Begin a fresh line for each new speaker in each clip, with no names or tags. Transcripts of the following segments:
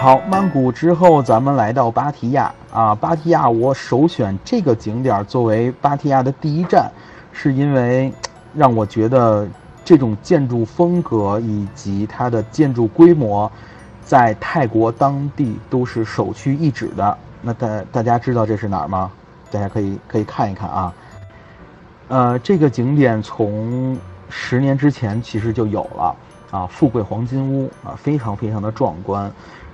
好，曼谷之后，咱们来到芭提雅啊。芭提雅，我首选这个景点作为芭提雅的第一站，是因为让我觉得这种建筑风格以及它的建筑规模，在泰国当地都是首屈一指的。那大大家知道这是哪儿吗？大家可以可以看一看啊。呃，这个景点从十年之前其实就有了啊，富贵黄金屋啊，非常非常的壮观。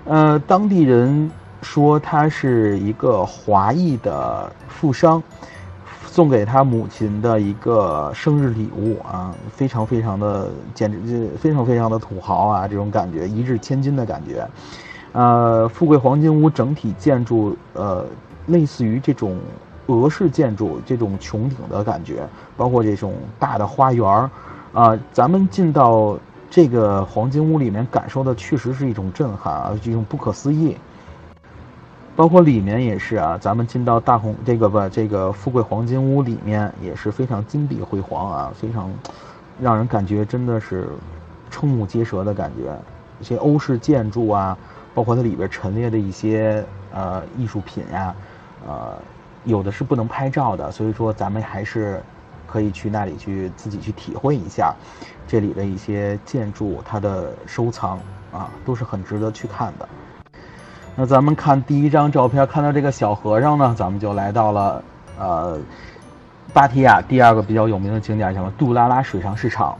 呃，当地人说他是一个华裔的富商，送给他母亲的一个生日礼物啊，非常非常的简直就非常非常的土豪啊，这种感觉一掷千金的感觉。呃，富贵黄金屋整体建筑呃，类似于这种俄式建筑这种穹顶的感觉，包括这种大的花园儿啊，咱们进到。这个黄金屋里面感受的确实是一种震撼啊，一种不可思议。包括里面也是啊，咱们进到大红这个不这个富贵黄金屋里面也是非常金碧辉煌啊，非常让人感觉真的是瞠目结舌的感觉。一些欧式建筑啊，包括它里边陈列的一些呃艺术品呀，呃有的是不能拍照的，所以说咱们还是。可以去那里去自己去体会一下，这里的一些建筑，它的收藏啊，都是很值得去看的。那咱们看第一张照片，看到这个小和尚呢，咱们就来到了呃芭提雅第二个比较有名的景点，叫杜拉拉水上市场。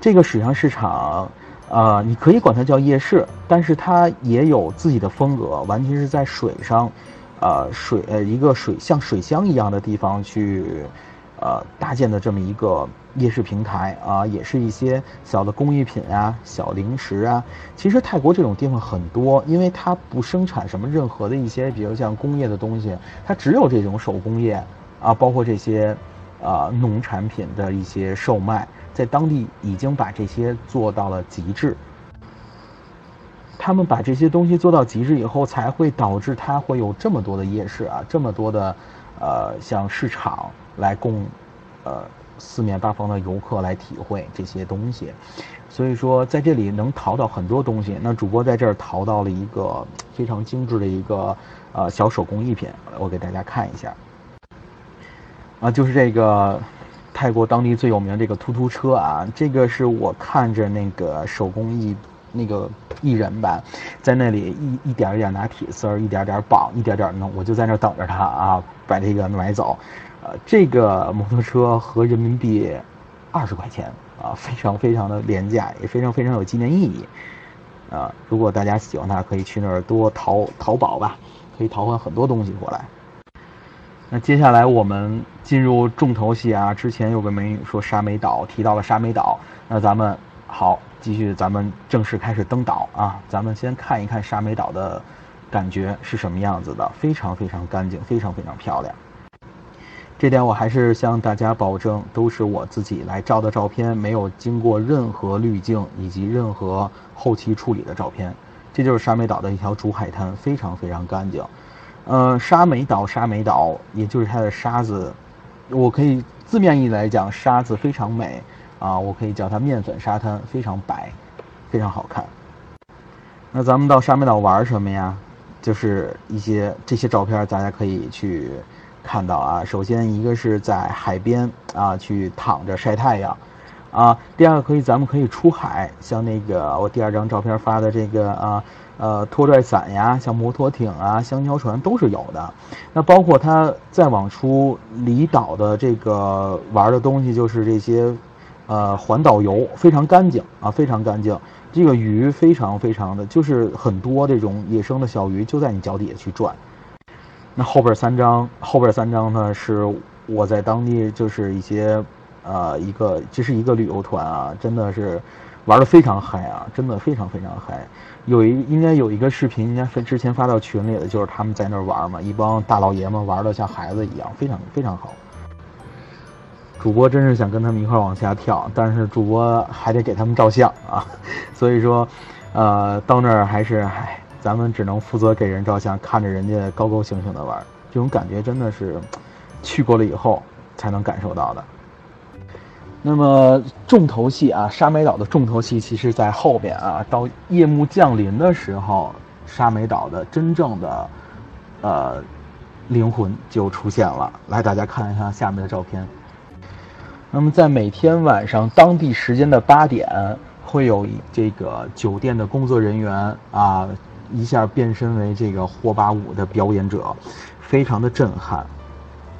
这个水上市场，呃，你可以管它叫夜市，但是它也有自己的风格，完全是在水上，呃，水呃一个水像水乡一样的地方去。呃，搭建的这么一个夜市平台啊，也是一些小的工艺品啊、小零食啊。其实泰国这种地方很多，因为它不生产什么任何的一些，比如像工业的东西，它只有这种手工业啊，包括这些啊农产品的一些售卖，在当地已经把这些做到了极致。他们把这些东西做到极致以后，才会导致它会有这么多的夜市啊，这么多的呃像市场。来供，呃，四面八方的游客来体会这些东西，所以说在这里能淘到很多东西。那主播在这儿淘到了一个非常精致的一个呃小手工艺品，我给大家看一下。啊，就是这个泰国当地最有名的这个突突车啊，这个是我看着那个手工艺那个艺人吧，在那里一一点一点拿铁丝儿，一点点绑，一点点弄，我就在那儿等着他啊，把这个买走。呃，这个摩托车合人民币二十块钱啊，非常非常的廉价，也非常非常有纪念意义。啊，如果大家喜欢它，可以去那儿多淘淘宝吧，可以淘换很多东西过来。那接下来我们进入重头戏啊，之前有个美女说沙美岛，提到了沙美岛，那咱们好继续，咱们正式开始登岛啊，咱们先看一看沙美岛的感觉是什么样子的，非常非常干净，非常非常漂亮。这点我还是向大家保证，都是我自己来照的照片，没有经过任何滤镜以及任何后期处理的照片。这就是沙美岛的一条主海滩，非常非常干净。呃，沙美岛，沙美岛，也就是它的沙子，我可以字面意来讲，沙子非常美啊，我可以叫它面粉沙滩，非常白，非常好看。那咱们到沙美岛玩什么呀？就是一些这些照片，大家可以去。看到啊，首先一个是在海边啊去躺着晒太阳，啊，第二个可以咱们可以出海，像那个我第二张照片发的这个啊呃拖拽伞呀，像摩托艇啊、香蕉船都是有的。那包括它再往出离岛的这个玩的东西，就是这些呃环岛游，非常干净啊，非常干净。这个鱼非常非常的就是很多这种野生的小鱼就在你脚底下去转。那后边三张，后边三张呢是我在当地就是一些，呃，一个这是一个旅游团啊，真的是玩的非常嗨啊，真的非常非常嗨。有一应该有一个视频，应该之前发到群里的，就是他们在那儿玩嘛，一帮大老爷们玩的像孩子一样，非常非常好。主播真是想跟他们一块往下跳，但是主播还得给他们照相啊，所以说，呃，到那儿还是唉。咱们只能负责给人照相，看着人家高高兴兴的玩，这种感觉真的是去过了以后才能感受到的。那么重头戏啊，沙美岛的重头戏其实在后边啊，到夜幕降临的时候，沙美岛的真正的呃灵魂就出现了。来，大家看一下下面的照片。那么在每天晚上当地时间的八点，会有这个酒店的工作人员啊，一下变身为这个火把舞的表演者，非常的震撼，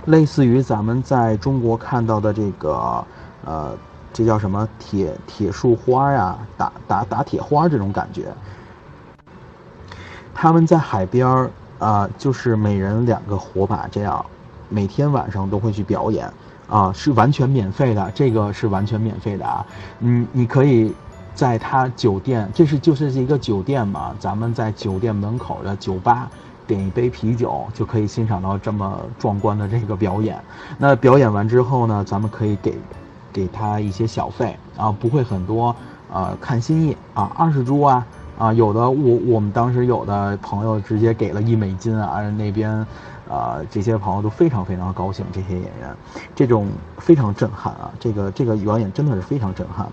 类似于咱们在中国看到的这个呃，这叫什么铁铁树花呀，打打打铁花这种感觉。他们在海边儿啊，就是每人两个火把，这样每天晚上都会去表演。啊，是完全免费的，这个是完全免费的啊。嗯，你可以在他酒店，这是就是一个酒店嘛，咱们在酒店门口的酒吧点一杯啤酒，就可以欣赏到这么壮观的这个表演。那表演完之后呢，咱们可以给给他一些小费啊，不会很多，呃，看心意啊，二十铢啊，啊，有的我我们当时有的朋友直接给了一美金啊，那边。啊，这些朋友都非常非常高兴。这些演员，这种非常震撼啊！这个这个表演真的是非常震撼的。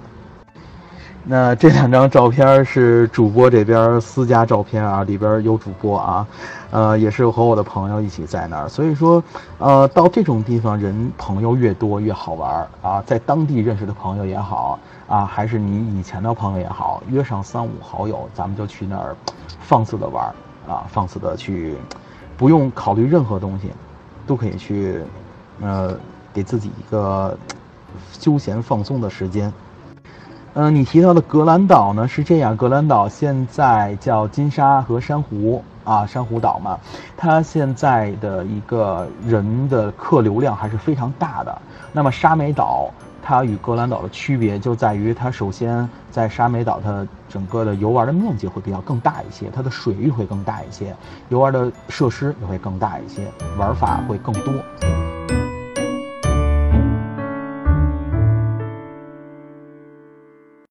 那这两张照片是主播这边私家照片啊，里边有主播啊，呃，也是和我的朋友一起在那儿。所以说，呃，到这种地方人朋友越多越好玩啊，在当地认识的朋友也好啊，还是你以前的朋友也好，约上三五好友，咱们就去那儿放肆的玩啊，放肆的去。不用考虑任何东西，都可以去，呃，给自己一个休闲放松的时间。嗯，你提到的格兰岛呢是这样，格兰岛现在叫金沙和珊瑚啊，珊瑚岛嘛，它现在的一个人的客流量还是非常大的。那么沙美岛。它与格兰岛的区别就在于，它首先在沙美岛，它整个的游玩的面积会比较更大一些，它的水域会更大一些，游玩的设施也会更大一些，玩法会更多。